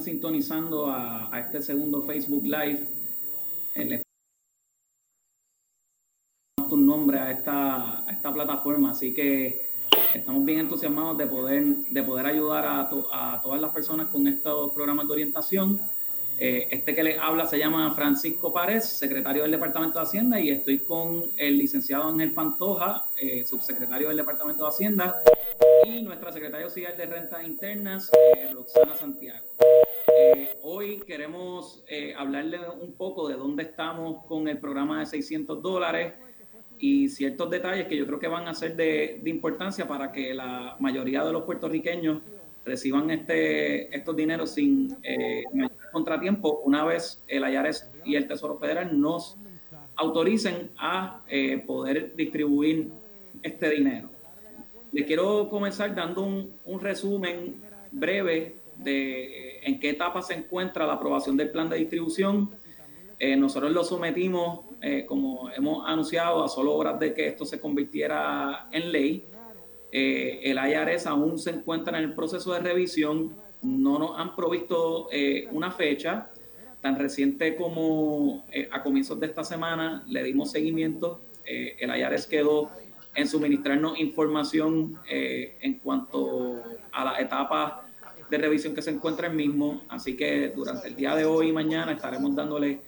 sintonizando a, este segundo Facebook Live, les tu nombre a esta, plataforma, así que estamos bien entusiasmados de poder, de poder ayudar a, todas las personas con estos programas de orientación. Eh, este que les habla se llama Francisco Párez, secretario del Departamento de Hacienda, y estoy con el licenciado Ángel Pantoja, eh, subsecretario del Departamento de Hacienda, y nuestra secretaria auxiliar de Rentas Internas, eh, Roxana Santiago. Hoy queremos hablarle un poco de dónde estamos con el programa de 600 dólares y ciertos detalles que yo creo que van a ser de, de importancia para que la mayoría de los puertorriqueños reciban este, estos dineros sin eh, contratiempo una vez el Ayares y el Tesoro Federal nos autoricen a eh, poder distribuir este dinero. Les quiero comenzar dando un, un resumen breve de en qué etapa se encuentra la aprobación del plan de distribución. Eh, nosotros lo sometimos, eh, como hemos anunciado, a solo horas de que esto se convirtiera en ley. Eh, el IRS aún se encuentra en el proceso de revisión, no nos han provisto eh, una fecha. Tan reciente como eh, a comienzos de esta semana le dimos seguimiento. el IRS quedó en suministrarnos información en cuanto a la etapa de revisión que se encuentra el mismo. Así que durante el día de hoy y mañana estaremos dándole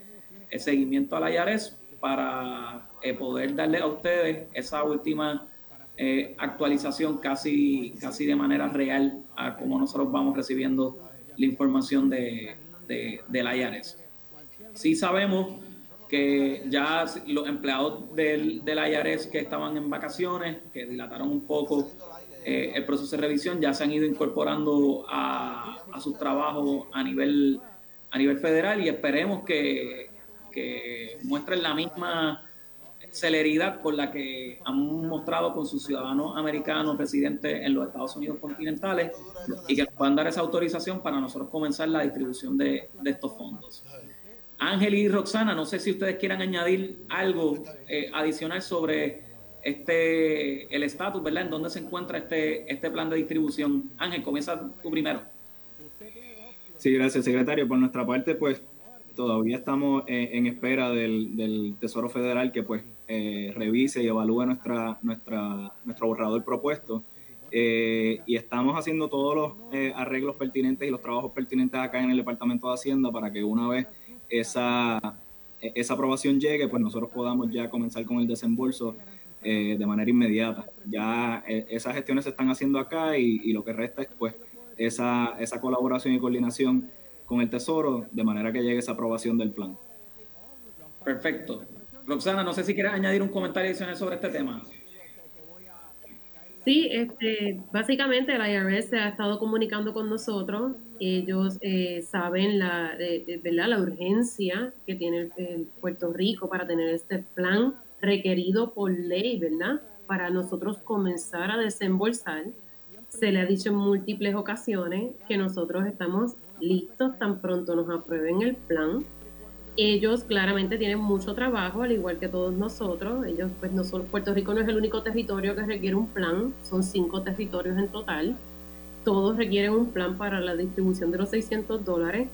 el seguimiento al IRS para poder darle a ustedes esa última eh, actualización casi, casi de manera real a cómo nosotros vamos recibiendo la información de, de, del IRS. Sí sabemos que ya los empleados del, del IRS que estaban en vacaciones, que dilataron un poco eh, el proceso de revisión, ya se han ido incorporando a, a sus trabajos a nivel, a nivel federal y esperemos que, que muestren la misma celeridad con la que han mostrado con sus ciudadanos americanos residentes en los Estados Unidos continentales y que puedan dar esa autorización para nosotros comenzar la distribución de, estos fondos. Ángel y Roxana, no sé si ustedes quieran añadir algo eh, adicional sobre este el estatus, ¿verdad? En dónde se encuentra este, este plan de distribución. Ángel, comienza tú primero. Sí, gracias, secretario. Por nuestra parte, pues todavía estamos en, espera del, del, Tesoro Federal que pues eh, revise y evalúe nuestra, nuestra, nuestro borrador propuesto. Eh, y estamos haciendo todos los eh, arreglos pertinentes y los trabajos pertinentes acá en el Departamento de Hacienda para que una vez esa, esa aprobación llegue, pues nosotros podamos ya comenzar con el desembolso de manera inmediata. Ya esas gestiones se están haciendo acá y, y, lo que resta es pues esa, esa colaboración y coordinación con el Tesoro de manera que llegue esa aprobación del plan. Perfecto. Roxana, no sé si quieres añadir un comentario adicional sobre este tema. Sí, este, básicamente el IRS se ha estado comunicando con nosotros. Ellos eh, saben la, ¿verdad? la urgencia que tiene el, Puerto Rico para tener este plan requerido por ley, ¿verdad? Para nosotros comenzar a desembolsar. Se le ha dicho en múltiples ocasiones que nosotros estamos listos tan pronto nos aprueben el plan ellos claramente tienen mucho trabajo, al igual que todos nosotros. Ellos, pues, no son, Puerto Rico no es el único territorio que requiere un plan, son cinco territorios en total. Todos requieren un plan para la distribución de los 600 dólares.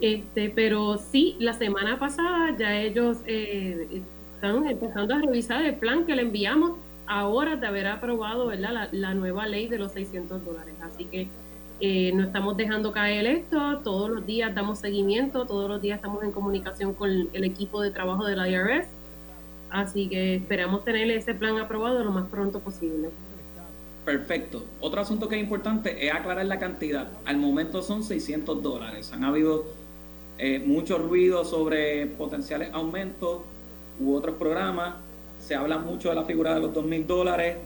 Este, pero sí, la semana pasada ya ellos eh, están empezando a revisar el plan que le enviamos ahora de haber aprobado La, la nueva ley de los 600 dólares. Así que eh, no estamos dejando caer esto, todos los días damos seguimiento, todos los días estamos en comunicación con el equipo de trabajo del IRS, así que esperamos tener ese plan aprobado lo más pronto posible. Perfecto. Otro asunto que es importante es aclarar la cantidad. Al momento son 600 dólares. Han habido eh, mucho ruido sobre potenciales aumentos u otros programas. Se habla mucho de la figura de los 2 mil dólares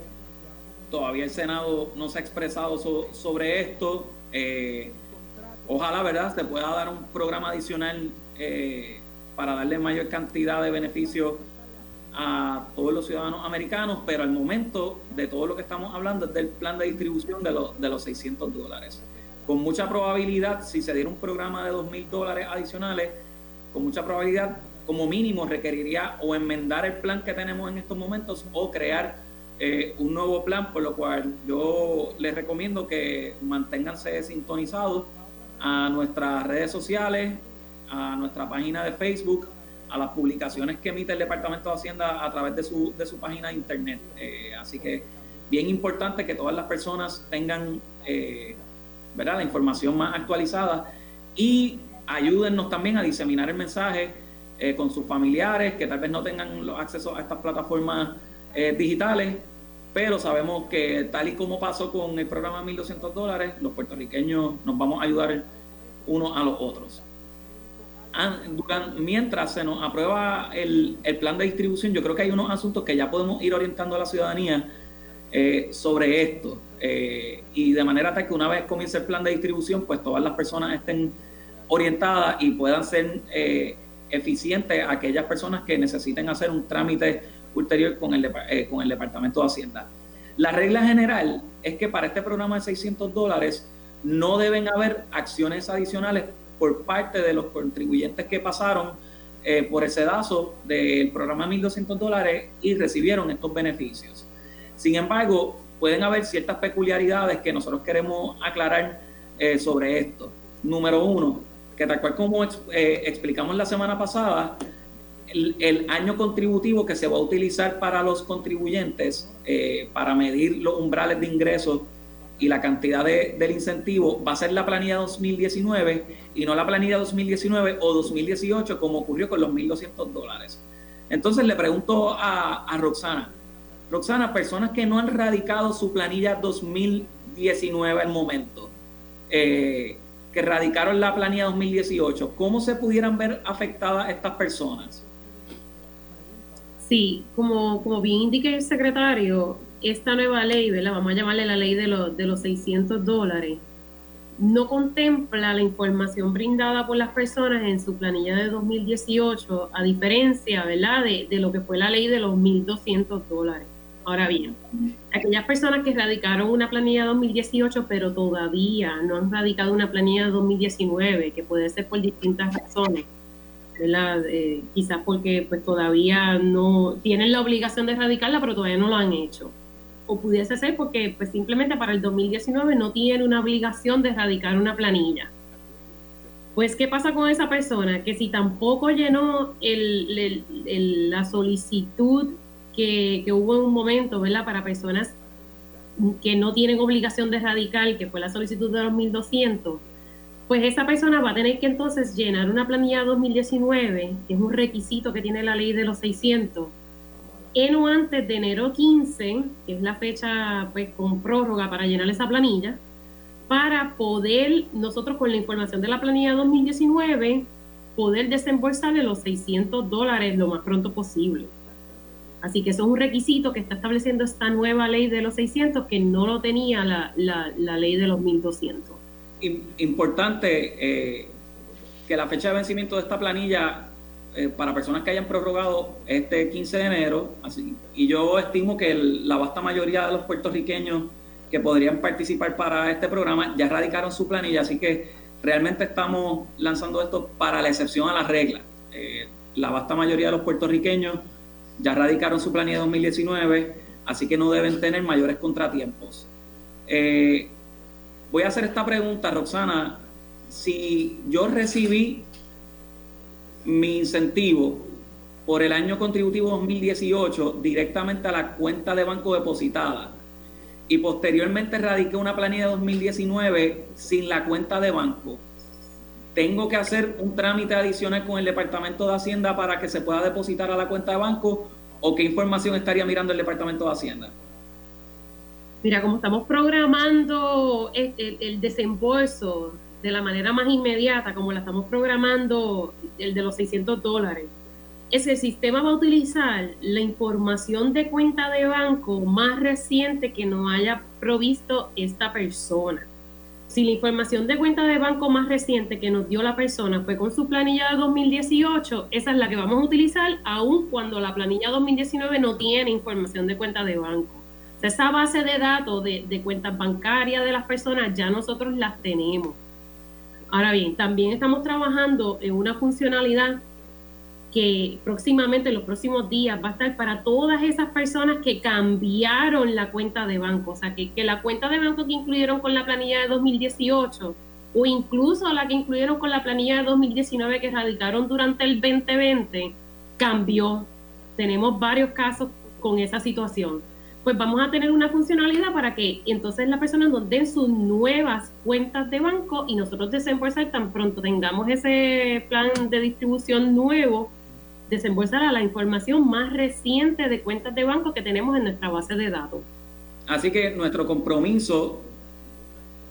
Todavía el Senado no se ha expresado sobre esto. Eh, ojalá, ¿verdad?, se pueda dar un programa adicional eh, para darle mayor cantidad de beneficios a todos los ciudadanos americanos, pero al momento de todo lo que estamos hablando es del plan de distribución de, de los 600 dólares. Con mucha probabilidad, si se diera un programa de 2 mil dólares adicionales, con mucha probabilidad, como mínimo, requeriría o enmendar el plan que tenemos en estos momentos o crear eh, un nuevo plan, por lo cual yo les recomiendo que manténganse sintonizados a nuestras redes sociales, a nuestra página de Facebook, a las publicaciones que emite el Departamento de Hacienda a través de su, de su página de internet. Eh, así que bien importante que todas las personas tengan eh, ¿verdad? la información más actualizada y ayúdennos también a diseminar el mensaje eh, con sus familiares que tal vez no tengan acceso a estas plataformas digitales, pero sabemos que tal y como pasó con el programa 1.200 dólares, los puertorriqueños nos vamos a ayudar unos a los otros mientras se nos aprueba el, plan de distribución, yo creo que hay unos asuntos que ya podemos ir orientando a la ciudadanía eh, sobre esto. Eh, y de manera tal que una vez comience el plan de distribución, pues todas las personas estén orientadas y puedan ser eh, eficientes aquellas personas que necesiten hacer un trámite ulterior con el, con el Departamento de Hacienda. La regla general es que para este programa de 600 dólares no deben haber acciones adicionales por parte de los contribuyentes que pasaron eh, por el sedazo del programa 1.200 dólares y recibieron estos beneficios. Sin embargo, pueden haber ciertas peculiaridades que nosotros queremos aclarar eh, sobre esto. Número uno, que tal cual como eh, explicamos la semana pasada, el, año contributivo que se va a utilizar para los contribuyentes para medir los umbrales de ingresos y la cantidad de, del incentivo va a ser la planilla 2019 y no la planilla 2019 o 2018 como ocurrió con los 1.200 dólares. Entonces le pregunto a, a, Roxana, Roxana, personas que no han radicado su planilla 2019 al momento, eh, que radicaron la planilla 2018, ¿cómo se pudieran ver afectadas estas personas? Sí, como, como bien indica el secretario, esta nueva ley, ¿verdad? vamos a llamarle la ley de, los, de los 600 dólares, no contempla la información brindada por las personas en su planilla de 2018, a diferencia ¿verdad? De, de lo que fue la ley de los 1.200 dólares. Ahora bien, aquellas personas que radicaron una planilla 2018, pero todavía no han radicado una planilla 2019, que puede ser por distintas razones, ¿verdad? Eh, quizás porque pues todavía no tienen la obligación de radicarla, pero todavía no lo han hecho o pudiese ser porque pues simplemente para el 2019 no tiene una obligación de erradicar una planilla. Pues, ¿qué pasa con esa persona? Que si tampoco llenó la solicitud que, hubo en un momento, ¿verdad? Para personas que no tienen obligación de erradicar, que fue la solicitud de los 1200, pues esa persona va a tener que entonces llenar una planilla 2019, que es un requisito que tiene la ley de los 600, en o antes de enero 15, que es la fecha pues con prórroga para llenar esa planilla, para poder nosotros con la información de la planilla 2019 poder desembolsarle los 600 dólares lo más pronto posible. Así que eso es un requisito que está estableciendo esta nueva ley de los 600 que no lo tenía la, la, ley de los 1200. Importante eh, que la fecha de vencimiento de esta planilla eh, para personas que hayan prorrogado este 15 de enero, así, y yo estimo que la vasta mayoría de los puertorriqueños que podrían participar para este programa ya radicaron su planilla, así que realmente estamos lanzando esto para la excepción a la regla. Eh, la vasta mayoría de los puertorriqueños ya radicaron su planilla 2019, así que no deben tener mayores contratiempos. Eh, voy a hacer esta pregunta, Roxana. Si yo recibí mi incentivo por el año contributivo 2018 directamente a la cuenta de banco depositada y posteriormente radiqué una planilla 2019 sin la cuenta de banco, tengo que hacer un trámite adicional con el Departamento de Hacienda para que se pueda depositar a la cuenta de banco o qué información estaría mirando el Departamento de Hacienda? Mira, como estamos programando el, desembolso de la manera más inmediata, como la estamos programando, el de los 600 dólares, ese sistema va a utilizar la información de cuenta de banco más reciente que nos haya provisto esta persona. Si la información de cuenta de banco más reciente que nos dio la persona fue con su planilla de 2018, esa es la que vamos a utilizar aun cuando la planilla 2019 no tiene información de cuenta de banco. esa base de datos de, de cuentas bancarias de las personas ya nosotros las tenemos. Ahora bien, también estamos trabajando en una funcionalidad que próximamente, en los próximos días, va a estar para todas esas personas que cambiaron la cuenta de banco. O sea, que, que la cuenta de banco que incluyeron con la planilla de 2018, o incluso la que incluyeron con la planilla de 2019 que radicaron durante el 2020, cambió. Tenemos varios casos con esa situación. Pues vamos a tener una funcionalidad para que entonces la persona nos den sus nuevas cuentas de banco y nosotros desembolsar tan pronto tengamos ese plan de distribución nuevo, desembolsar a la información más reciente de cuentas de banco que tenemos en nuestra base de datos. Así que nuestro compromiso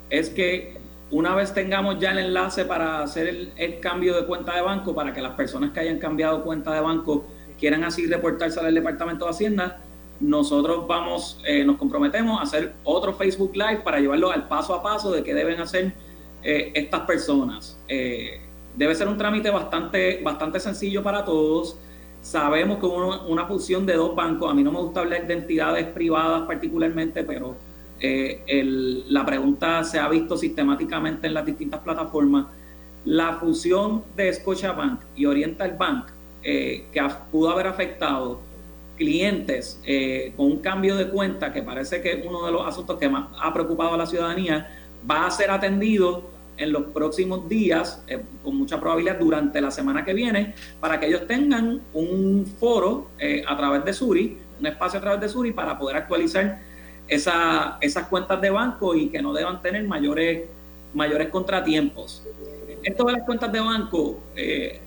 es que una vez tengamos ya el enlace para hacer el, cambio de cuenta de banco, para que las personas que hayan cambiado cuenta de banco quieran así reportarse al Departamento de Hacienda, nosotros vamos, eh, nos comprometemos a hacer otro Facebook Live para llevarlo al paso a paso de qué deben hacer eh, estas personas. Eh, debe ser un trámite bastante, bastante sencillo para todos. Sabemos que una, una fusión de dos bancos, a mí no me gusta hablar de entidades privadas particularmente, pero eh, la pregunta se ha visto sistemáticamente en las distintas plataformas. La fusión de Scotiabank y Oriental Bank, eh, que pudo haber afectado clientes eh, con un cambio de cuenta, que parece que es uno de los asuntos que más ha preocupado a la ciudadanía, va a ser atendido en los próximos días, con mucha probabilidad durante la semana que viene, para que ellos tengan un foro a través de Suri, un espacio a través de Suri para poder actualizar esa, esas cuentas de banco y que no deban tener mayores, mayores contratiempos. Esto de las cuentas de banco eh,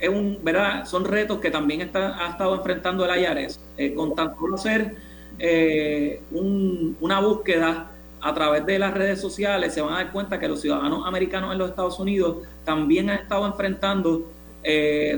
es un, ¿verdad? son retos que también está, ha estado enfrentando el IARES. Eh, con tan solo hacer eh, una búsqueda a través de las redes sociales, se van a dar cuenta que los ciudadanos americanos en los Estados Unidos también han estado enfrentando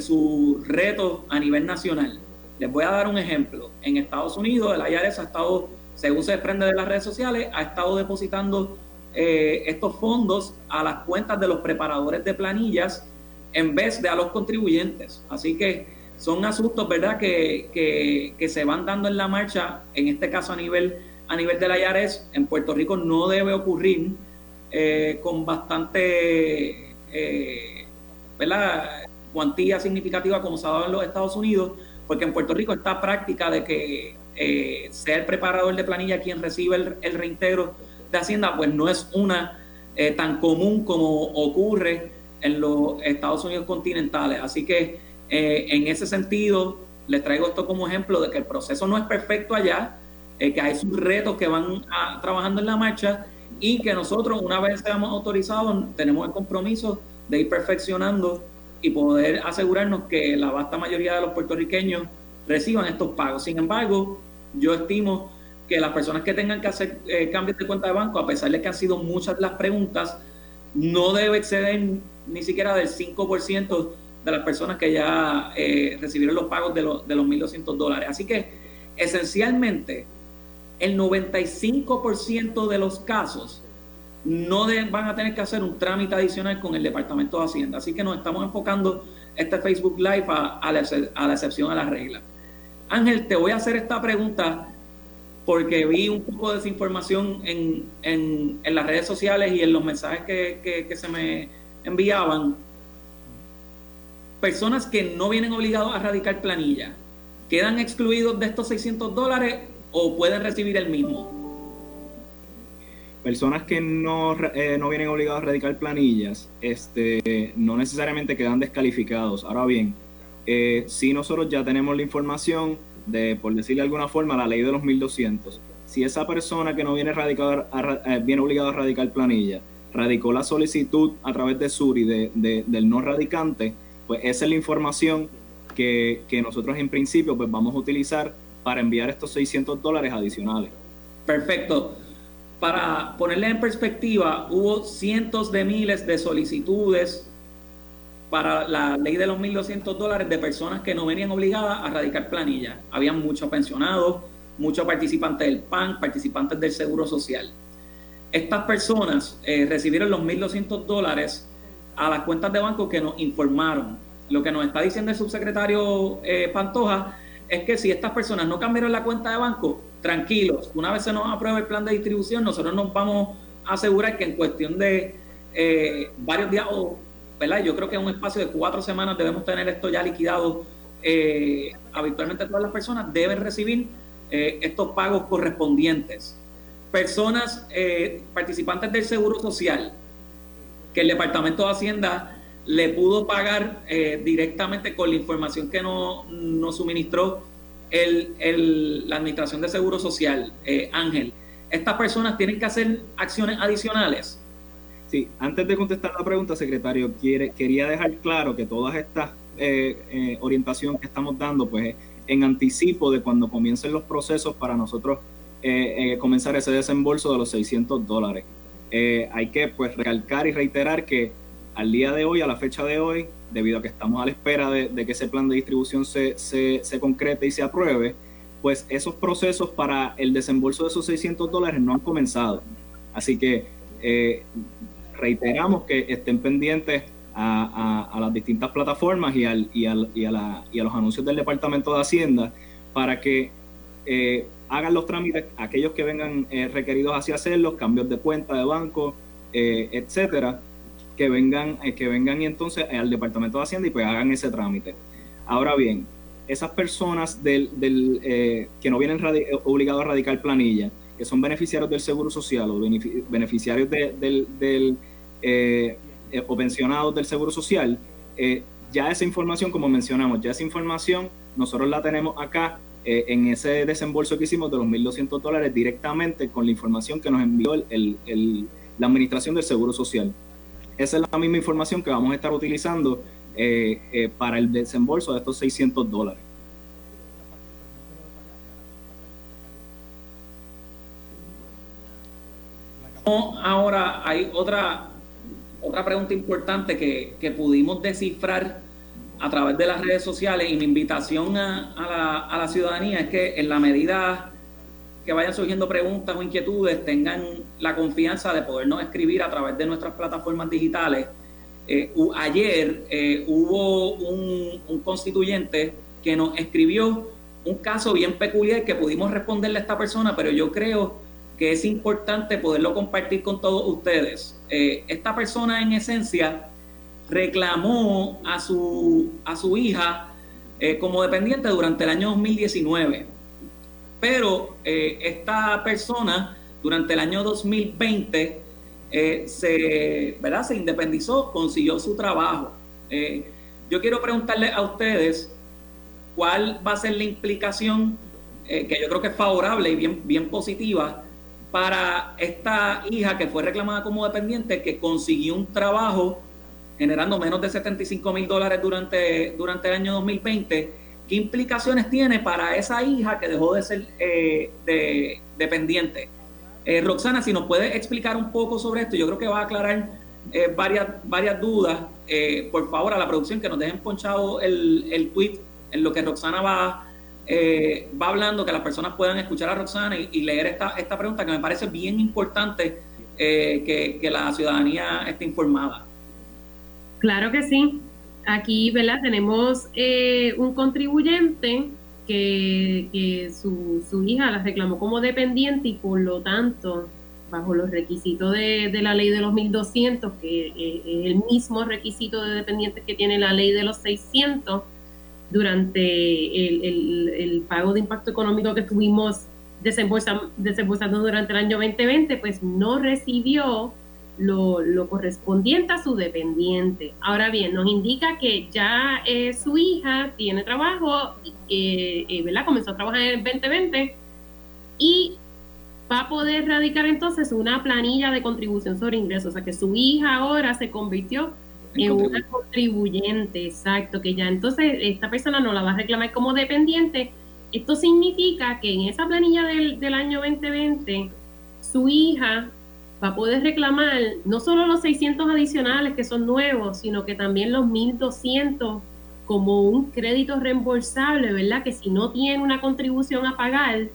sus retos a nivel nacional. Les voy a dar un ejemplo. En Estados Unidos, el IARES ha estado según se desprende de las redes sociales, ha estado depositando eh, estos fondos a las cuentas de los preparadores de planillas en vez de a los contribuyentes. Así que son asuntos, ¿verdad?, que, se van dando en la marcha, en este caso a nivel, a nivel de la IARES, en Puerto Rico no debe ocurrir eh, con bastante, eh, cuantía significativa como se ha dado en los Estados Unidos, porque en Puerto Rico está práctica de que eh, sea el preparador de planilla quien recibe el, reintegro de Hacienda, pues no es una tan común como ocurre en los Estados Unidos continentales. Así que en ese sentido, les traigo esto como ejemplo de que el proceso no es perfecto allá, que hay sus retos que van trabajando en la marcha y que nosotros, una vez seamos autorizados, tenemos el compromiso de ir perfeccionando y poder asegurarnos que la vasta mayoría de los puertorriqueños reciban estos pagos. Sin embargo, yo estimo que las personas que tengan que hacer eh, cambios de cuenta de banco, a pesar de que han sido muchas las preguntas, no debe exceder ni siquiera del 5% de las personas que ya eh, recibieron los pagos de, de los 1.200 dólares. Así que esencialmente el 95% de los casos no van a tener que hacer un trámite adicional con el Departamento de Hacienda. Así que nos estamos enfocando este Facebook Live a, la, excepción a la regla. Ángel, te voy a hacer esta pregunta porque vi un poco de desinformación en, en, las redes sociales y en los mensajes que, que, se me enviaban. Personas que no vienen obligados a radicar planilla, ¿quedan excluidos de estos 600 dólares o pueden recibir el mismo? Personas que no, eh, no vienen obligados a radicar planillas, este, no necesariamente quedan descalificados. Ahora bien, eh, si nosotros ya tenemos la información de, por decirle de alguna forma, la ley de los 1200. Si esa persona que no viene, radicado eh, viene obligado a radicar planilla, radicó la solicitud a través de Suri de, del no radicante, pues esa es la información que, que, nosotros en principio pues vamos a utilizar para enviar estos 600 dólares adicionales. Perfecto. Para ponerle en perspectiva, hubo cientos de miles de solicitudes para la ley de los 1.200 dólares de personas que no venían obligadas a radicar planilla. Habían muchos pensionados, muchos participantes del PAN, participantes del Seguro Social. Estas personas eh, recibieron los 1.200 dólares a las cuentas de banco que nos informaron. Lo que nos está diciendo el subsecretario eh, Pantoja es que si estas personas no cambiaron la cuenta de banco, tranquilos, una vez se nos apruebe el plan de distribución, nosotros nos vamos a asegurar que en cuestión de eh, varios días o yo creo que en un espacio de cuatro semanas debemos tener esto ya liquidado. Eh, habitualmente todas las personas deben recibir eh, estos pagos correspondientes. Personas eh, participantes del Seguro Social, que el Departamento de Hacienda le pudo pagar eh, directamente con la información que nos no suministró el, la Administración de Seguro Social, eh, Ángel. ¿Estas personas tienen que hacer acciones adicionales? Sí, antes de contestar la pregunta, secretario, quiere, quería dejar claro que todas estas eh orientación que estamos dando, pues en anticipo de cuando comiencen los procesos para nosotros comenzar ese desembolso de los 600 dólares. hay que pues recalcar y reiterar que al día de hoy, a la fecha de hoy, debido a que estamos a la espera de, que ese plan de distribución se, se, concrete y se apruebe, pues esos procesos para el desembolso de esos 600 dólares no han comenzado. Así que eh, reiteramos que estén pendientes a, las distintas plataformas y, al, y, al, y, a la, y, a los anuncios del Departamento de Hacienda para que eh, hagan los trámites, aquellos que vengan eh, requeridos hacia hacerlos, cambios de cuenta de banco, etcétera, que vengan, eh, que vengan y entonces al Departamento de Hacienda y pues hagan ese trámite. Ahora bien, esas personas del, del eh, que no vienen obligados a radicar planilla, que son beneficiarios del Seguro Social o beneficiarios del, eh, o pensionados del Seguro Social, ya esa información, como mencionamos, ya esa información nosotros la tenemos acá en ese desembolso que hicimos de los 1.200 dólares directamente con la información que nos envió el, el, la Administración del Seguro Social. Esa es la misma información que vamos a estar utilizando eh, eh, para el desembolso de estos 600 dólares. Ahora hay otra, otra pregunta importante que, que, pudimos descifrar a través de las redes sociales y mi invitación a, la, a la ciudadanía es que en la medida que vayan surgiendo preguntas o inquietudes tengan la confianza de podernos escribir a través de nuestras plataformas digitales. Eh, ayer eh, hubo un, constituyente que nos escribió un caso bien peculiar que pudimos responderle a esta persona, pero yo creo que es importante poderlo compartir con todos ustedes. Eh, esta persona en esencia reclamó a su, a su hija como dependiente durante el año 2019 pero eh, esta persona durante el año 2020 eh, se, ¿verdad? se independizó, consiguió su trabajo. Eh, yo quiero preguntarle a ustedes cuál va a ser la implicación, que yo creo que es favorable y bien, bien positiva, para esta hija que fue reclamada como dependiente, que consiguió un trabajo generando menos de 75 mil dólares durante, durante el año 2020 ¿Qué implicaciones tiene para esa hija que dejó de ser eh, dependiente? Eh, Roxana, si nos puede explicar un poco sobre esto, yo creo que va a aclarar eh, varias, varias dudas. por favor, a la producción que nos dejen ponchado el, el tweet en lo que Roxana va, va hablando, que las personas puedan escuchar a Roxana y, leer esta, esta pregunta que me parece bien importante que, que la ciudadanía esté informada. Claro que sí aquí, ¿verdad? Tenemos eh, un contribuyente que, su, su, hija la reclamó como dependiente y por lo tanto, bajo los requisitos de, la ley de los 1200, que eh, es el mismo requisito de dependientes que tiene la ley de los 600, durante el, pago de impacto económico que estuvimos desembolsando, desembolsando durante el año 2020, pues no recibió lo, correspondiente a su dependiente. Ahora bien, nos indica que ya eh, su hija tiene trabajo, eh, eh, ¿verdad? Comenzó a trabajar en el 2020 y va a poder radicar entonces una planilla de contribución sobre ingresos, o sea que su hija ahora se convirtió en una contribuyente, exacto, que ya entonces esta persona no la va a reclamar como dependiente. Esto significa que en esa planilla del, del año 2020, su hija va a poder reclamar no solo los 600 adicionales que son nuevos, sino que también los 1200 como un crédito reembolsable, ¿verdad? Que si no tiene una contribución a pagar,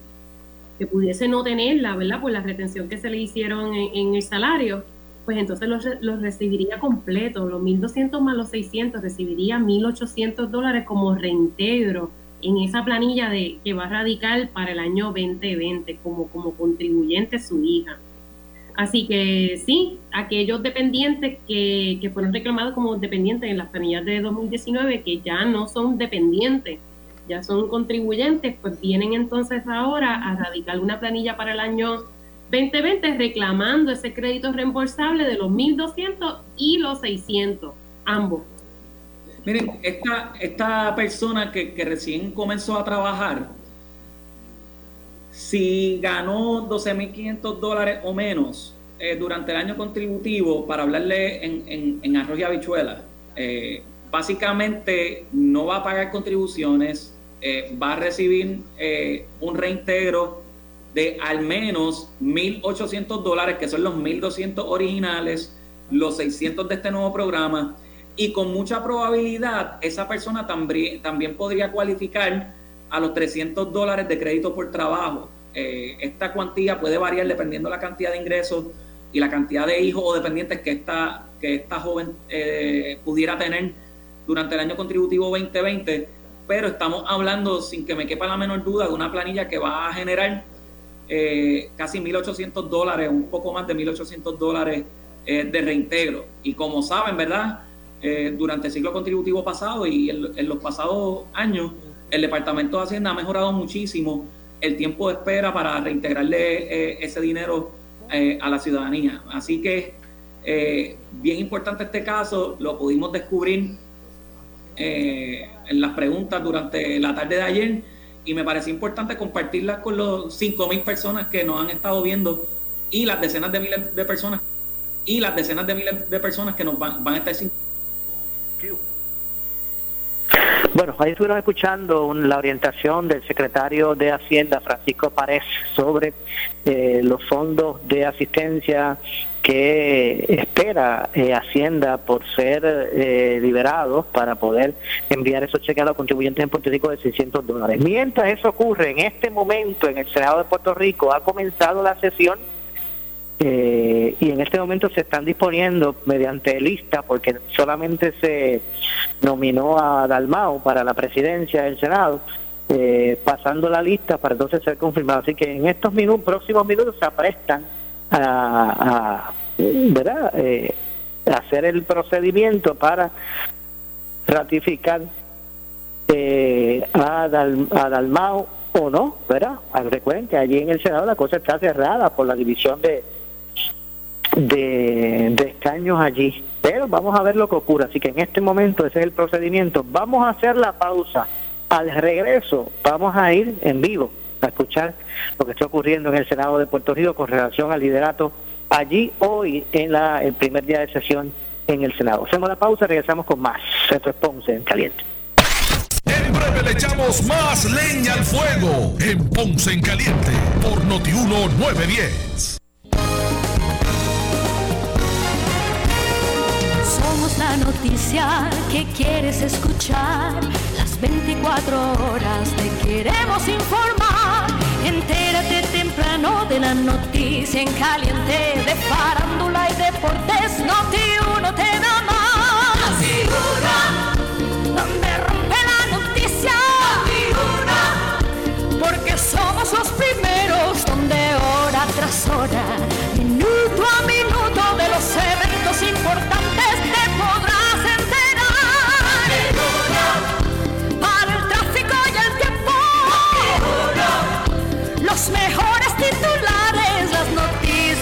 que pudiese no tenerla, ¿verdad? Por la retención que se le hicieron en, el salario, pues entonces los, recibiría completo, los 1.200 más los 600, recibiría 1.800 dólares como reintegro en esa planilla de que va a radicar para el año 2020 como, como contribuyente su hija. Así que sí, aquellos dependientes que, fueron reclamados como dependientes en las planillas de 2019, que ya no son dependientes, ya son contribuyentes, pues vienen entonces ahora a radicar una planilla para el año 2020 reclamando ese crédito reembolsable de los 1.200 y los 600, ambos. Miren, esta, esta persona que, recién comenzó a trabajar, si ganó 12.500 dólares o menos eh, durante el año contributivo, para hablarle en, en, arroz y habichuela, eh, básicamente no va a pagar contribuciones, eh, va a recibir un reintegro de al menos 1.800 dólares, que son los 1.200 originales, los 600 de este nuevo programa, y con mucha probabilidad esa persona también, también podría cualificar a los 300 dólares de crédito por trabajo. Eh, esta cuantía puede variar dependiendo de la cantidad de ingresos y la cantidad de hijos o dependientes que esta, que esta joven eh, pudiera tener durante el año contributivo 2020, pero estamos hablando, sin que me quepa la menor duda, de una planilla que va a generar eh, casi 1.800 dólares, un poco más de 1.800 dólares de reintegro. Y como saben, ¿verdad? Eh, durante el ciclo contributivo pasado y en, los pasados años, el Departamento de Hacienda ha mejorado muchísimo el tiempo de espera para reintegrarle eh, ese dinero eh, a la ciudadanía. Así que, bien importante este caso, lo pudimos descubrir en las preguntas durante la tarde de ayer y me parece importante compartirlas con los 5.000 personas que nos han estado viendo y las decenas de miles de personas y las decenas de miles de personas que nos van, van a estar sin bueno, ahí estuvieron escuchando la orientación del secretario de Hacienda, Francisco Párez, sobre eh, los fondos de asistencia que espera eh, Hacienda por ser eh, liberados para poder enviar esos cheques a los contribuyentes en Puerto Rico de 600 dólares. Mientras eso ocurre, en este momento en el Senado de Puerto Rico ha comenzado la sesión eh, y en este momento se están disponiendo mediante lista, porque solamente se nominó a Dalmao para la presidencia del Senado, eh, pasando la lista para entonces ser confirmado. Así que en estos minutos, próximos minutos se aprestan a, ¿verdad? Eh, hacer el procedimiento para ratificar a, a Dalmao o no, ¿verdad? Recuerden que allí en el Senado la cosa está cerrada por la división de de, escaños allí. Pero vamos a ver lo que ocurre. Así que en este momento ese es el procedimiento. Vamos a hacer la pausa. Al regreso vamos a ir en vivo a escuchar lo que está ocurriendo en el Senado de Puerto Rico con relación al liderato allí hoy en la, el primer día de sesión en el Senado. Hacemos la pausa, regresamos con más. Centro Ponce en Caliente. En breve le echamos más leña al fuego en Ponce en Caliente por Notiuno 910. La noticia que quieres escuchar. Las 24 horas te queremos informar. Entérate temprano de la noticia en caliente de farándula y deportes. Noti uno te da más. Noti uno, donde rompe la noticia. Noti uno, porque somos los primeros donde hora tras hora,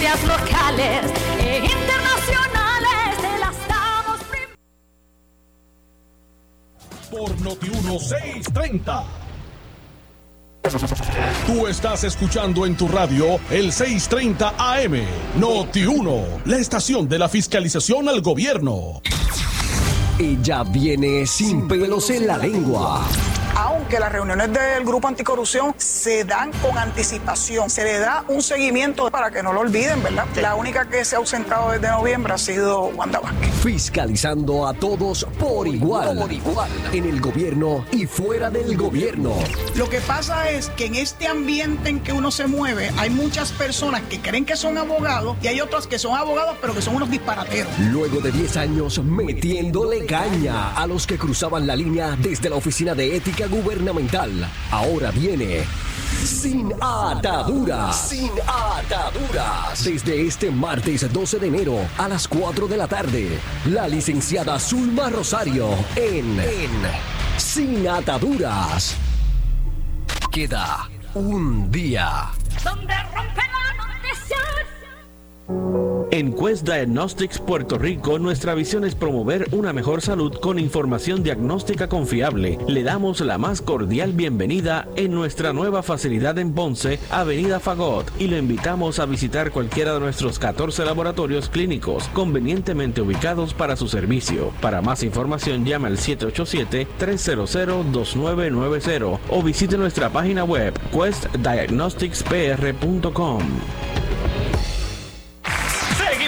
noticias locales e internacionales te las damos por Noti 1630. Tú estás escuchando en tu radio el 630 AM Noti 1, la estación de la fiscalización al gobierno. Ella viene sin pelos en la lengua aunque las reuniones del Grupo Anticorrupción se dan con anticipación, se le da un seguimiento para que no lo olviden, ¿verdad? La única que se ha ausentado desde noviembre ha sido Wanda Vázquez. Fiscalizando a todos por igual, por igual, en el gobierno y fuera del gobierno. Lo que pasa es que en este ambiente en que uno se mueve, hay muchas personas que creen que son abogados y hay otras que son abogados pero que son unos disparateros. Luego de 10 años metiéndole caña a los que cruzaban la línea desde la Oficina de Ética gubernamental. Ahora viene sin ataduras. Sin ataduras. Desde este martes 12 de enero a las 4 de la tarde, la licenciada Zulma Rosario en, en Sin ataduras. Queda un día. Donde rompe la. En Quest Diagnostics Puerto Rico, nuestra visión es promover una mejor salud con información diagnóstica confiable. Le damos la más cordial bienvenida en nuestra nueva facilidad en Ponce, Avenida Fagot, y lo invitamos a visitar cualquiera de nuestros 14 laboratorios clínicos convenientemente ubicados para su servicio. Para más información, llame al 787-300-2990 o visite nuestra página web questdiagnosticspr.com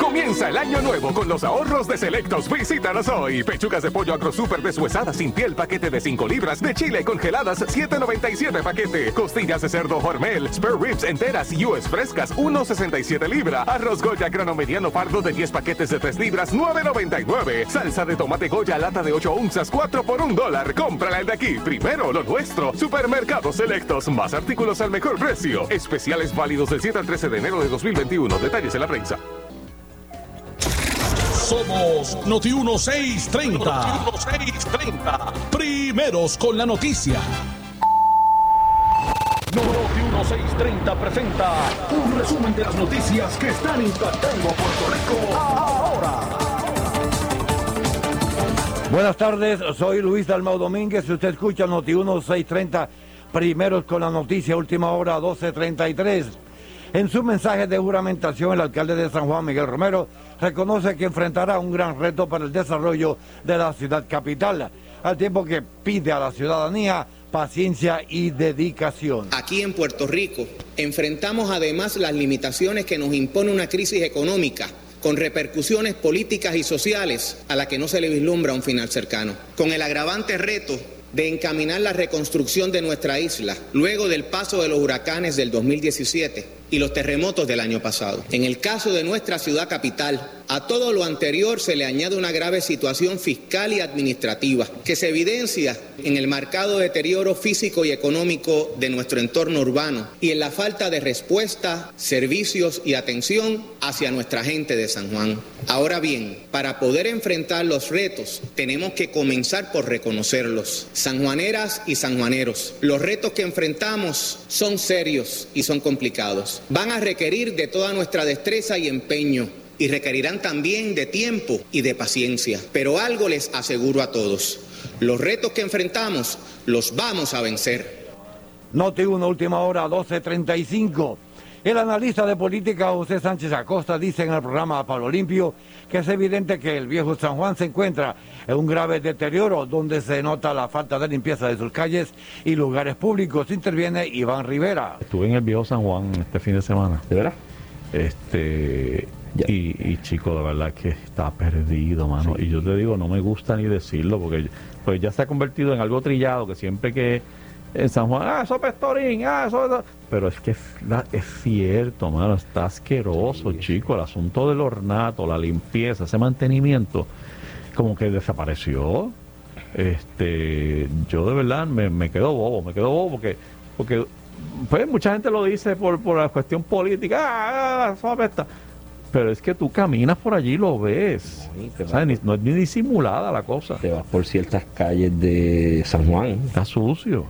Comienza el año nuevo con los ahorros de Selectos. Visítanos hoy. Pechugas de pollo agro super deshuesadas sin piel, paquete de 5 libras. De chile congeladas, 7.97 paquete. Costillas de cerdo hormel, spare ribs enteras y US frescas, 1.67 libra. Arroz Goya grano mediano pardo de 10 paquetes de 3 libras, 9.99. Salsa de tomate Goya lata de 8 onzas, 4 por 1 dólar. Cómprala el de aquí. Primero lo nuestro. Supermercados Selectos. Más artículos al mejor precio. Especiales válidos del 7 al 13 de enero de 2021. Detalles en la prensa. Somos Noti 1630. Noti 1630. Primeros con la noticia. Noti 1630 presenta un resumen de las noticias que están impactando a Puerto Rico ahora. Buenas tardes, soy Luis Dalmau Domínguez. Usted escucha Noti 1630. Primeros con la noticia, última hora 1233. En su mensaje de juramentación, el alcalde de San Juan, Miguel Romero, reconoce que enfrentará un gran reto para el desarrollo de la ciudad capital, al tiempo que pide a la ciudadanía paciencia y dedicación. Aquí en Puerto Rico enfrentamos además las limitaciones que nos impone una crisis económica con repercusiones políticas y sociales a la que no se le vislumbra un final cercano, con el agravante reto de encaminar la reconstrucción de nuestra isla luego del paso de los huracanes del 2017 y los terremotos del año pasado. En el caso de nuestra ciudad capital, a todo lo anterior se le añade una grave situación fiscal y administrativa que se evidencia en el marcado deterioro físico y económico de nuestro entorno urbano y en la falta de respuesta, servicios y atención hacia nuestra gente de San Juan. Ahora bien, para poder enfrentar los retos tenemos que comenzar por reconocerlos. Sanjuaneras y sanjuaneros, los retos que enfrentamos son serios y son complicados. Van a requerir de toda nuestra destreza y empeño y requerirán también de tiempo y de paciencia. Pero algo les aseguro a todos, los retos que enfrentamos los vamos a vencer. Noti una última hora, 12.35. El analista de política José Sánchez Acosta dice en el programa Pablo Limpio que es evidente que el viejo San Juan se encuentra en un grave deterioro donde se nota la falta de limpieza de sus calles y lugares públicos. Interviene Iván Rivera. Estuve en el viejo San Juan este fin de semana. ¿De verdad? Este, Y, y chico, de verdad que está perdido, mano. Y yo te digo, no me gusta ni decirlo, porque pues ya se ha convertido en algo trillado, que siempre que en San Juan, ah, eso pestorín, ah, eso, Pero es que es, es cierto, mano, está asqueroso, chico. El asunto del ornato, la limpieza, ese mantenimiento, como que desapareció. Este, yo de verdad me, me quedo bobo, me quedo bobo porque, porque pues mucha gente lo dice por, por la cuestión política, ah, eso apesta. Pero es que tú caminas por allí y lo ves. no es ni disimulada la cosa. Te vas por ciertas calles de San Juan. Está sucio.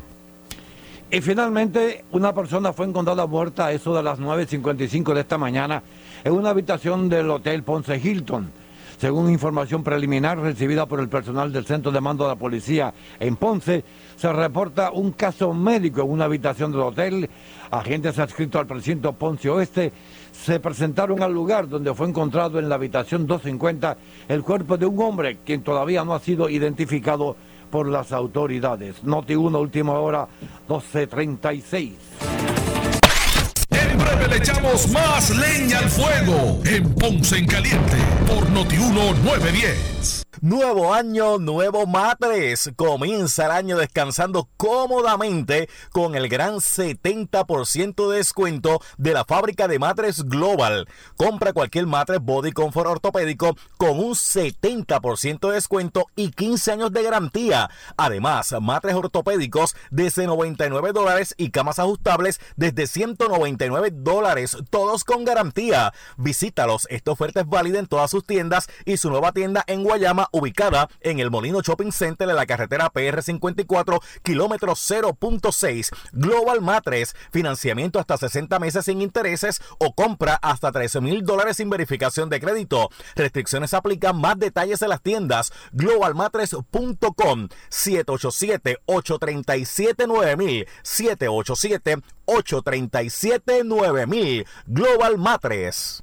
Y finalmente, una persona fue encontrada muerta a eso de las 9.55 de esta mañana en una habitación del Hotel Ponce Hilton. Según información preliminar recibida por el personal del Centro de Mando de la Policía en Ponce, se reporta un caso médico en una habitación del hotel. Agentes adscritos al precinto Ponce Oeste se presentaron al lugar donde fue encontrado en la habitación 250 el cuerpo de un hombre quien todavía no ha sido identificado por las autoridades. Noti 1, última hora, 12.36. Le echamos más leña al fuego en Ponce en Caliente por Noti 1 910. Nuevo año, nuevo matres. Comienza el año descansando cómodamente con el gran 70% de descuento de la fábrica de matres Global. Compra cualquier matres Body Comfort ortopédico con un 70% de descuento y 15 años de garantía. Además, matres ortopédicos desde 99 dólares y camas ajustables desde 199 dólares, todos con garantía. Visítalos, esta oferta es válida en todas sus tiendas y su nueva tienda en Guayama ubicada en el Molino Shopping Center de la carretera PR54, kilómetro 0.6. Global Matres, financiamiento hasta 60 meses sin intereses o compra hasta 13 mil dólares sin verificación de crédito. Restricciones aplican más detalles en las tiendas globalmatres.com 787-837-9000 787-837-9000 Global Matres.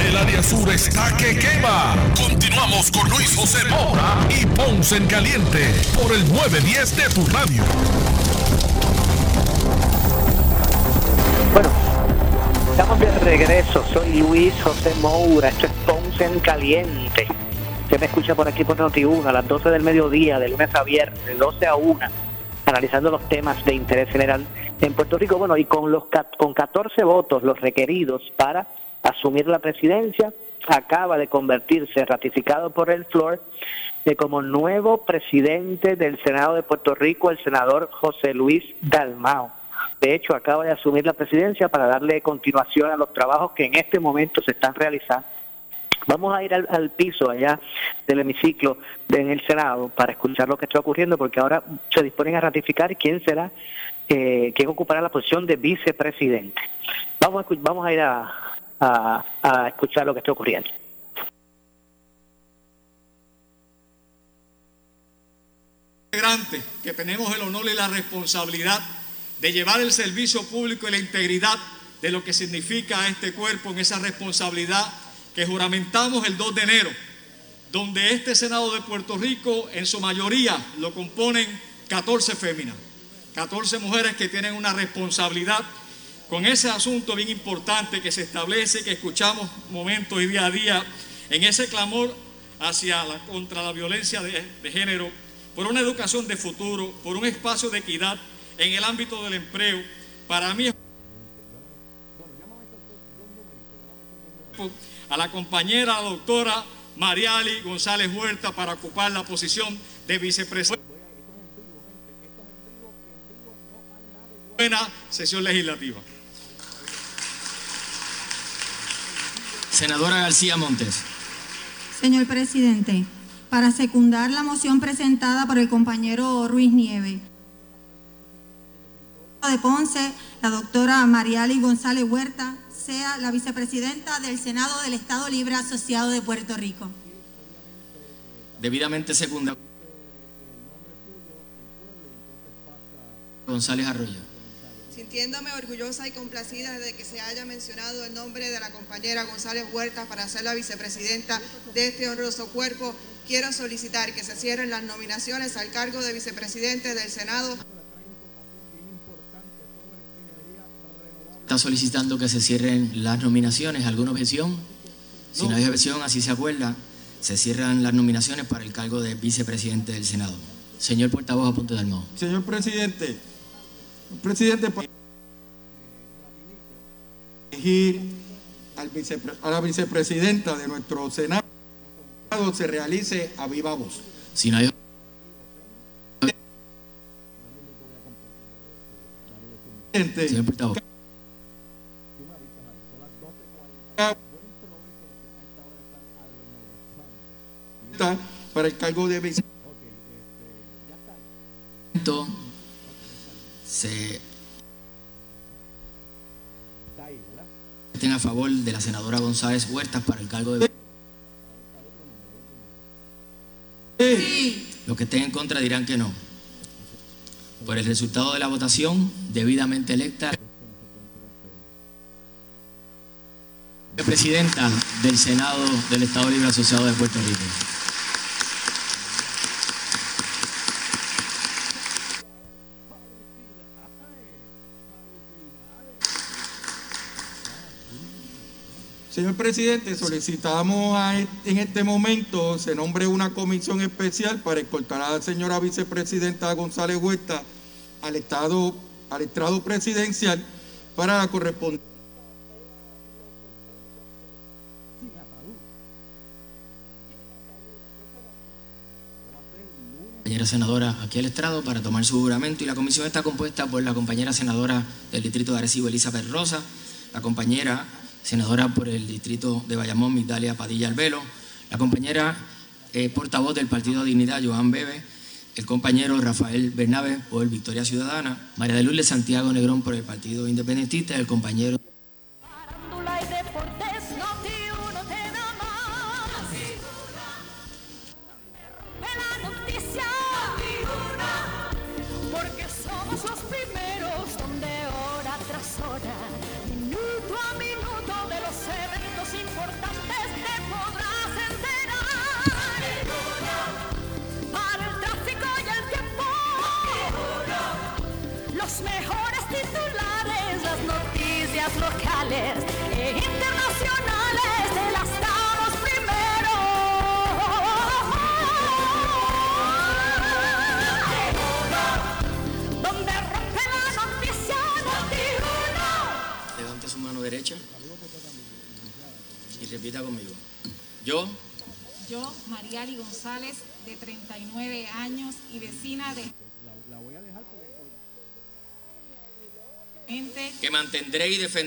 El área sur está que quema. Continuamos con Luis José Moura y Ponce en Caliente por el 910 de tu radio. Bueno, estamos de regreso. Soy Luis José Moura. Esto es Ponce en Caliente. Se me escucha por aquí por Noti1 a las 12 del mediodía, de lunes a viernes, de 12 a 1, analizando los temas de interés general en Puerto Rico. Bueno, y con, los, con 14 votos, los requeridos para asumir la presidencia, acaba de convertirse, ratificado por el FLOR, de como nuevo presidente del Senado de Puerto Rico, el senador José Luis Dalmao. De hecho, acaba de asumir la presidencia para darle continuación a los trabajos que en este momento se están realizando. Vamos a ir al, piso allá del hemiciclo en el Senado para escuchar lo que está ocurriendo, porque ahora se disponen a ratificar quién será, eh, quién ocupará la posición de vicepresidente. Vamos a, vamos a ir a, a, escuchar lo que está ocurriendo. que tenemos el honor y la responsabilidad de llevar el servicio público y la integridad de lo que significa este cuerpo en esa responsabilidad que juramentamos el 2 de enero, donde este Senado de Puerto Rico en su mayoría lo componen 14 féminas, 14 mujeres que tienen una responsabilidad con ese asunto bien importante que se establece, que escuchamos momentos y día a día, en ese clamor hacia la, contra la violencia de, género, por una educación de futuro, por un espacio de equidad en el ámbito del empleo, para mí a la compañera, la doctora Mariali González Huerta para ocupar la posición de vicepresidenta. Buena sesión legislativa. Senadora García Montes. Señor presidente, para secundar la moción presentada por el compañero Ruiz Nieve. de Ponce, la doctora Mariali González Huerta, sea la vicepresidenta del Senado del Estado Libre Asociado de Puerto Rico. Debidamente segunda. González Arroyo. Sintiéndome orgullosa y complacida de que se haya mencionado el nombre de la compañera González Huerta para ser la vicepresidenta de este honroso cuerpo, quiero solicitar que se cierren las nominaciones al cargo de vicepresidente del Senado. Está solicitando que se cierren las nominaciones. ¿Alguna objeción? Si no hay objeción, así se acuerda. Se cierran las nominaciones para el cargo de vicepresidente del Senado. Señor portavoz, a punto de almohado. Señor presidente, presidente, elegir al vicepre- a la vicepresidenta de nuestro Senado se realice a viva voz. Si no hay para el cargo de vice. Momento se a favor de la senadora González Huertas para el cargo de Los que estén en contra dirán que no. Por el resultado de la votación, debidamente electa presidenta del Senado del Estado Libre Asociado de Puerto Rico. Presidente, solicitamos a e- en este momento se nombre una comisión especial para escoltar a la señora vicepresidenta González Huerta al estado al estrado presidencial para la correspondencia. compañera senadora aquí al estrado para tomar su juramento y la comisión está compuesta por la compañera senadora del distrito de Arecibo, Elizabeth Rosa, la compañera senadora por el distrito de Bayamón, Migdalia Padilla Albelo, la compañera eh, portavoz del Partido Dignidad, Joan Bebe, el compañero Rafael Bernabe por Victoria Ciudadana, María de Lourdes Santiago Negrón por el Partido Independentista, el compañero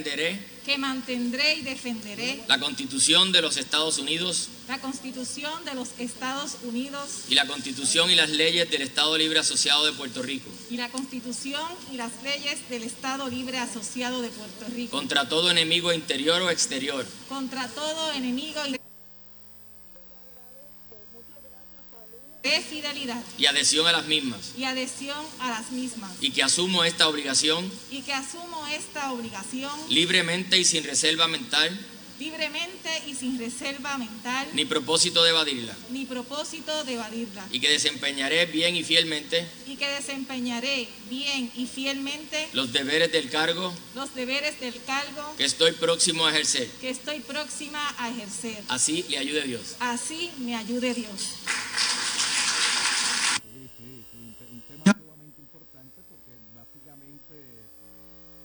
defenderé que mantendré y defenderé la Constitución de los Estados Unidos la Constitución de los Estados Unidos y la Constitución y las leyes del Estado Libre Asociado de Puerto Rico, y la Constitución y las leyes del Estado Libre Asociado de Puerto Rico. Contra todo enemigo interior o exterior, contra todo enemigo de fidelidad y adhesión a las mismas, y adhesión a las mismas y que asumo esta obligación y que asumo esta obligación libremente y sin reserva mental libremente y sin reserva mental ni propósito de evadirla, ni propósito de evadirla y que desempeñaré bien y fielmente y que desempeñaré bien y fielmente los deberes del cargo los deberes del cargo que estoy próximo a ejercer. que estoy próxima a ejercer. Así le ayude Dios. Así me ayude Dios.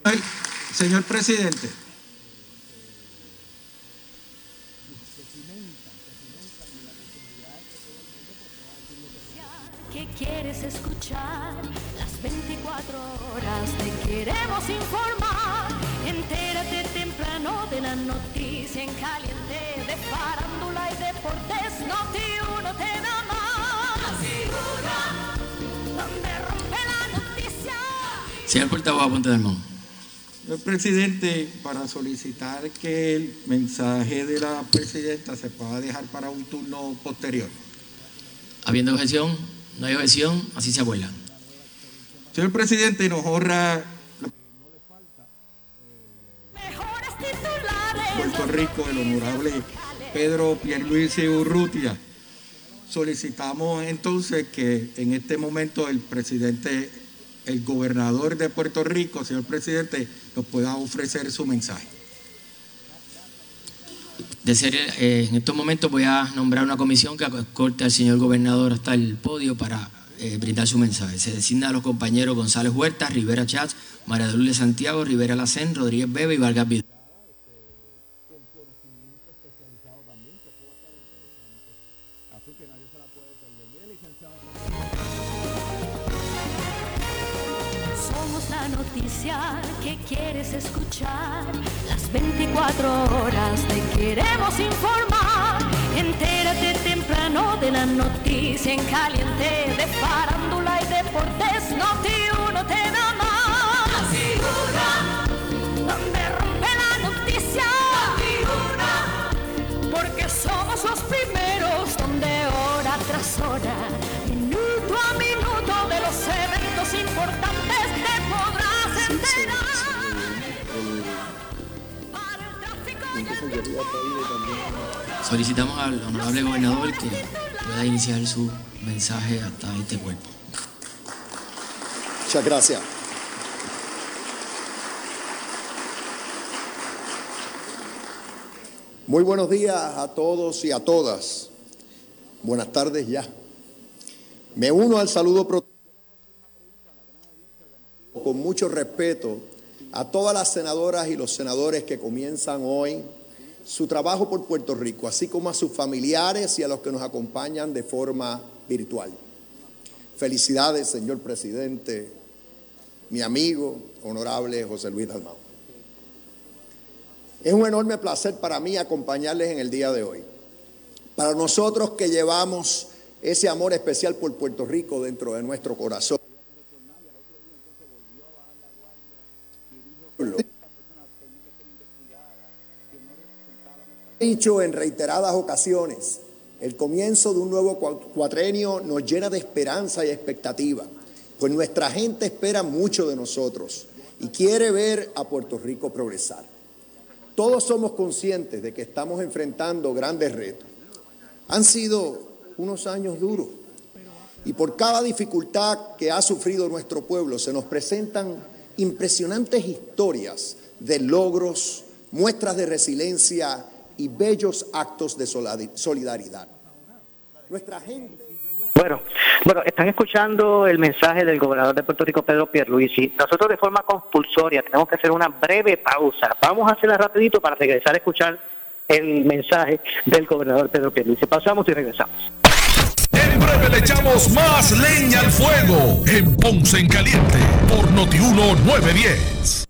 Ay, Señor presidente, ¿Qué quieres escuchar? Las 24 horas te queremos informar. Entérate temprano de la noticia en caliente de farándula y deportes. Noti uno te da más. Donde rompe la noticia. Señor portavoz, apunte del mano. Señor presidente, para solicitar que el mensaje de la presidenta se pueda dejar para un turno posterior. Habiendo objeción, no hay objeción, así se abuela. Señor presidente, nos honra Puerto Rico el honorable Pedro Pierluisi Urrutia. Solicitamos entonces que en este momento el presidente, el gobernador de Puerto Rico, señor presidente, nos pueda ofrecer su mensaje. De ser, eh, en estos momentos voy a nombrar una comisión que corte al señor gobernador hasta el podio para eh, brindar su mensaje. Se designa a los compañeros González Huerta, Rivera Chats, María de Santiago, Rivera Lacén, Rodríguez Bebe y Vargas Vidal. Gracias. Muy buenos días a todos y a todas. Buenas tardes ya. Me uno al saludo con mucho respeto a todas las senadoras y los senadores que comienzan hoy su trabajo por Puerto Rico, así como a sus familiares y a los que nos acompañan de forma virtual. Felicidades, señor presidente, mi amigo, honorable José Luis Dalmau. Es un enorme placer para mí acompañarles en el día de hoy. Para nosotros que llevamos ese amor especial por Puerto Rico dentro de nuestro corazón. Dicho en reiteradas ocasiones, el comienzo de un nuevo cua- cuatrenio nos llena de esperanza y expectativa, pues nuestra gente espera mucho de nosotros y quiere ver a Puerto Rico progresar. Todos somos conscientes de que estamos enfrentando grandes retos. Han sido unos años duros y por cada dificultad que ha sufrido nuestro pueblo se nos presentan impresionantes historias de logros, muestras de resiliencia y bellos actos de solidaridad. Nuestra gente Bueno, bueno, están escuchando el mensaje del gobernador de Puerto Rico, Pedro Pierluisi. Nosotros de forma compulsoria tenemos que hacer una breve pausa. Vamos a hacerla rapidito para regresar a escuchar el mensaje del gobernador Pedro Pierluisi. Pasamos y regresamos. En breve le echamos más leña al fuego en Ponce en Caliente por Notiuno 910.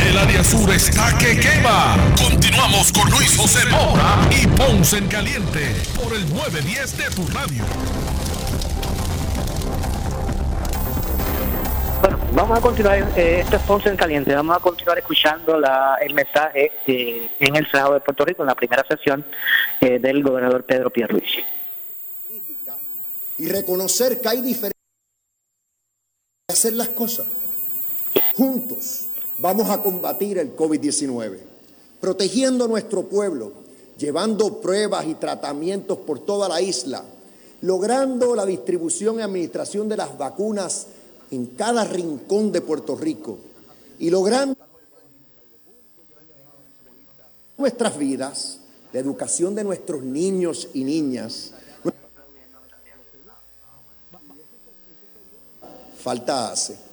El área sur está que quema. Continuamos con Luis José Moura y Ponce en Caliente por el 910 de tu radio. Bueno, vamos a continuar, eh, esto es Ponce en Caliente, vamos a continuar escuchando la- el mensaje eh, en el Senado de Puerto Rico, en la primera sesión eh, del gobernador Pedro Pierluisi. y reconocer que hay diferencias hacer las cosas. Juntos vamos a combatir el COVID-19, protegiendo nuestro pueblo, llevando pruebas y tratamientos por toda la isla, logrando la distribución y administración de las vacunas en cada rincón de Puerto Rico y logrando nuestras vidas, la educación de nuestros niños y niñas. Falta hace.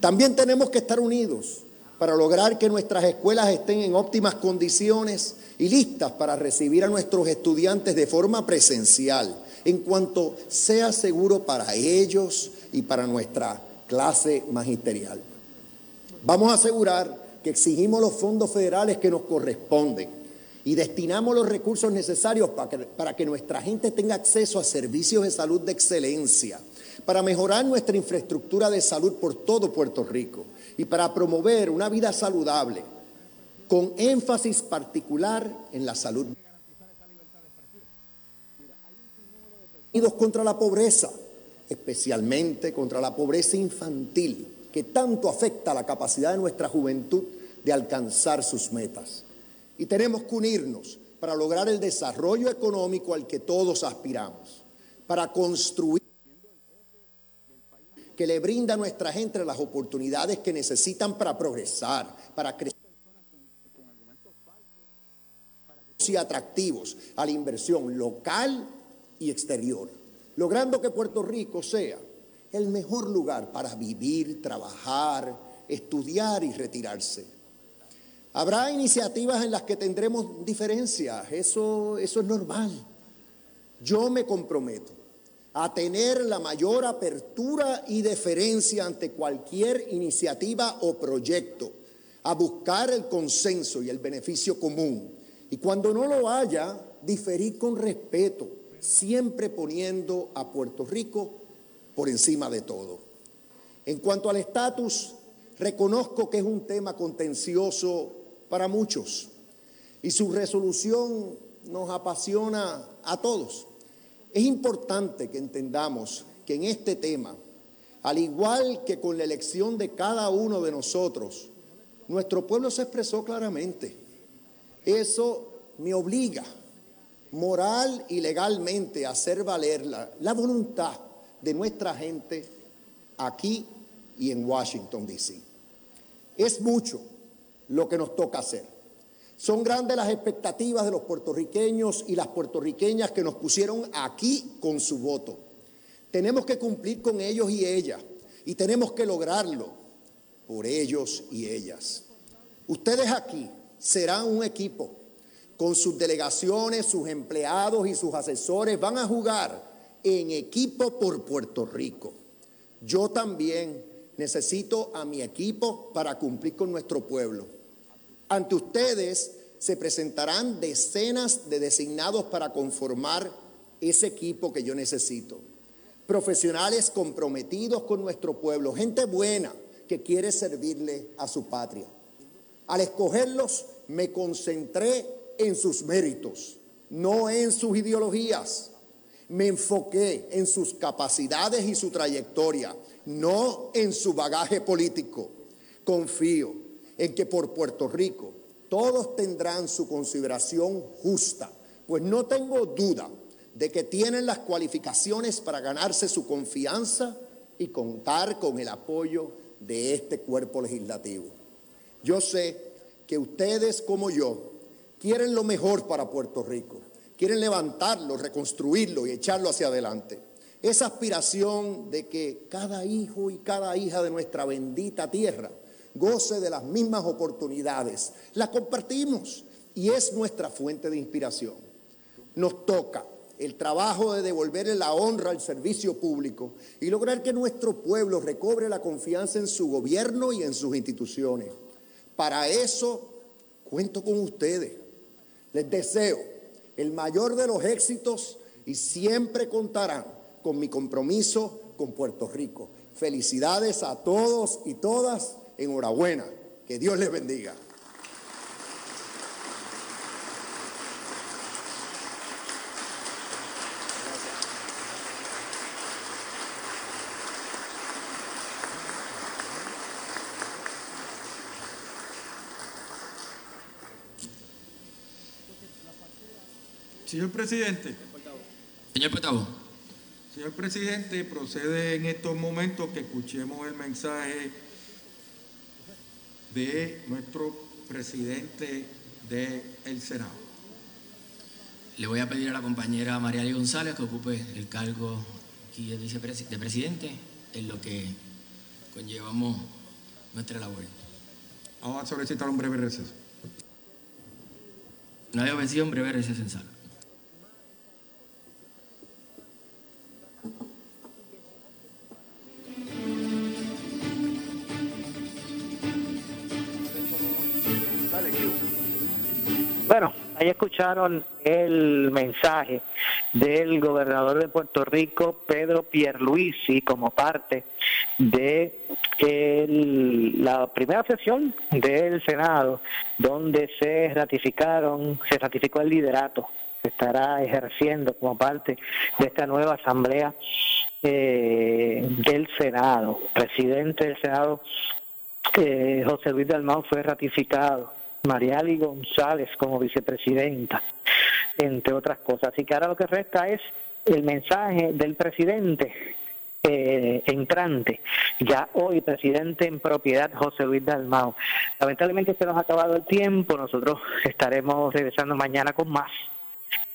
También tenemos que estar unidos para lograr que nuestras escuelas estén en óptimas condiciones y listas para recibir a nuestros estudiantes de forma presencial, en cuanto sea seguro para ellos y para nuestra clase magisterial. Vamos a asegurar que exigimos los fondos federales que nos corresponden y destinamos los recursos necesarios para que, nuestra gente tenga acceso a servicios de salud de excelencia, para mejorar nuestra infraestructura de salud por todo Puerto Rico y para promover una vida saludable, con énfasis particular en la salud. contra la pobreza, especialmente contra la pobreza infantil, que tanto afecta la capacidad de nuestra juventud de alcanzar sus metas. Y tenemos que unirnos para lograr el desarrollo económico al que todos aspiramos, para construir que le brinda a nuestra gente las oportunidades que necesitan para progresar, para crecer y atractivos a la inversión local y exterior, logrando que Puerto Rico sea el mejor lugar para vivir, trabajar, estudiar y retirarse. Habrá iniciativas en las que tendremos diferencias, eso, eso es normal. Yo me comprometo a tener la mayor apertura y deferencia ante cualquier iniciativa o proyecto, a buscar el consenso y el beneficio común. Y cuando no lo haya, diferir con respeto, siempre poniendo a Puerto Rico por encima de todo. En cuanto al estatus, reconozco que es un tema contencioso para muchos y su resolución nos apasiona a todos. Es importante que entendamos que en este tema, al igual que con la elección de cada uno de nosotros, nuestro pueblo se expresó claramente. Eso me obliga moral y legalmente a hacer valer la, voluntad de nuestra gente aquí y en Washington, D.C. Es mucho lo que nos toca hacer. Son grandes las expectativas de los puertorriqueños y las puertorriqueñas que nos pusieron aquí con su voto. Tenemos que cumplir con ellos y ellas y tenemos que lograrlo por ellos y ellas. Ustedes aquí serán un equipo con sus delegaciones, sus empleados y sus asesores. Van a jugar en equipo por Puerto Rico. Yo también necesito a mi equipo para cumplir con nuestro pueblo. Ante ustedes se presentarán decenas de designados para conformar ese equipo que yo necesito. Profesionales comprometidos con nuestro pueblo, gente buena que quiere servirle a su patria. Al escogerlos me concentré en sus méritos, no en sus ideologías. Me enfoqué en sus capacidades y su trayectoria, no en su bagaje político. Confío en que por Puerto Rico todos tendrán su consideración justa, pues no tengo duda de que tienen las cualificaciones para ganarse su confianza y contar con el apoyo de este cuerpo legislativo. Yo sé que ustedes como yo quieren lo mejor para Puerto Rico quieren levantarlo, reconstruirlo y echarlo hacia adelante. Esa aspiración de que cada hijo y cada hija de nuestra bendita tierra goce de las mismas oportunidades, la compartimos y es nuestra fuente de inspiración. Nos toca el trabajo de devolverle la honra al servicio público y lograr que nuestro pueblo recobre la confianza en su gobierno y en sus instituciones. Para eso cuento con ustedes. Les deseo el mayor de los éxitos y siempre contarán con mi compromiso con Puerto Rico. Felicidades a todos y todas. Enhorabuena. Que Dios les bendiga. Señor presidente. Señor Portavoz. Señor presidente, procede en estos momentos que escuchemos el mensaje de nuestro presidente del Senado. Le voy a pedir a la compañera María González que ocupe el cargo aquí de, de presidente, en lo que conllevamos nuestra labor. Vamos a solicitar un breve receso. No hay objeción, breve receso en sala. Escucharon el mensaje del gobernador de Puerto Rico, Pedro Pierluisi, como parte de el- la primera sesión del Senado, donde se ratificaron, se ratificó el liderato que estará ejerciendo como parte de esta nueva asamblea eh, del Senado. Presidente del Senado eh, José Luis Dalmau fue ratificado, Mariali González como vicepresidenta, entre otras cosas. Así que ahora lo que resta es el mensaje del presidente eh, entrante, ya hoy presidente en propiedad José Luis Dalmau. Lamentablemente se nos ha acabado el tiempo, nosotros estaremos regresando mañana con más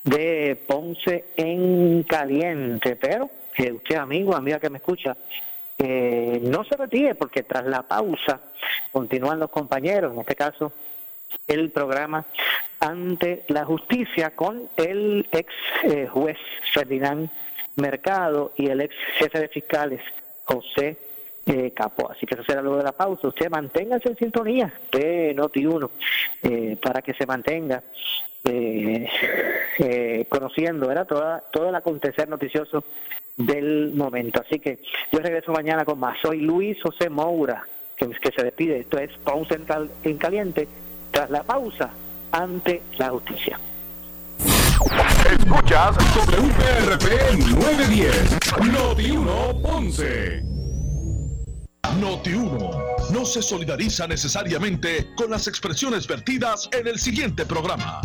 de Ponce en caliente, pero eh, usted amigo, amiga que me escucha, eh, no se retire porque tras la pausa continúan los compañeros, en este caso el programa ante la justicia con el ex eh, juez Ferdinand Mercado y el ex jefe de fiscales José eh, Capó. Así que eso será luego de la pausa. Usted manténgase en sintonía de Noti1 eh, para que se mantenga eh, eh, conociendo ¿verdad? Toda, todo el acontecer noticioso del momento. Así que yo regreso mañana con más. Soy Luis José Moura, que, se despide. Esto es en, Cal- en Caliente, tras la pausa ante la justicia. Escuchas WPRP 910, Noti 1 Ponce. Noti 1 no se solidariza necesariamente con las expresiones vertidas en el siguiente programa.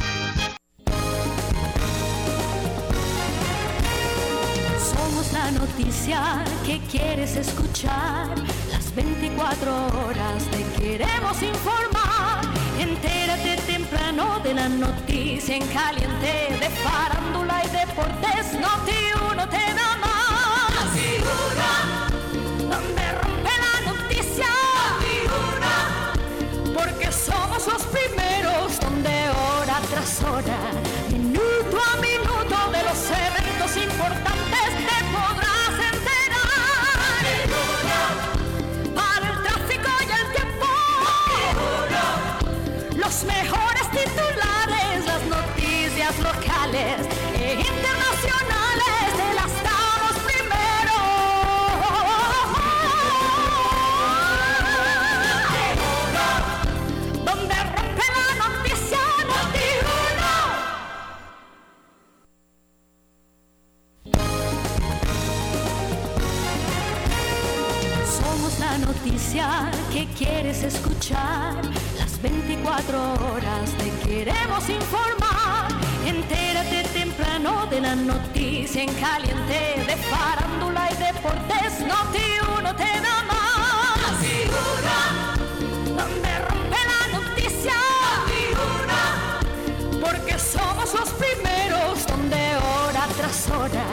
Somos la noticia que quieres escuchar. Las 24 horas te queremos informar. Entérate temprano de la noticia en caliente de farándula y deportes. Noti uno te da más. Quieres escuchar. Las 24 horas te queremos informar. Entérate temprano de la noticia en caliente de farándula y deportes. Noti uno te da más. donde rompe la noticia. porque somos los primeros donde hora tras hora,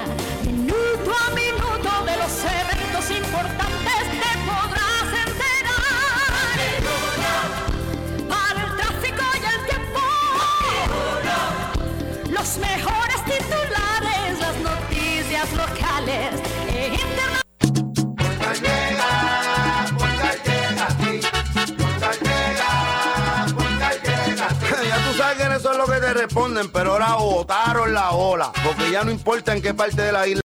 responden, pero ahora botaron la ola, porque ya no importa en qué parte de la isla.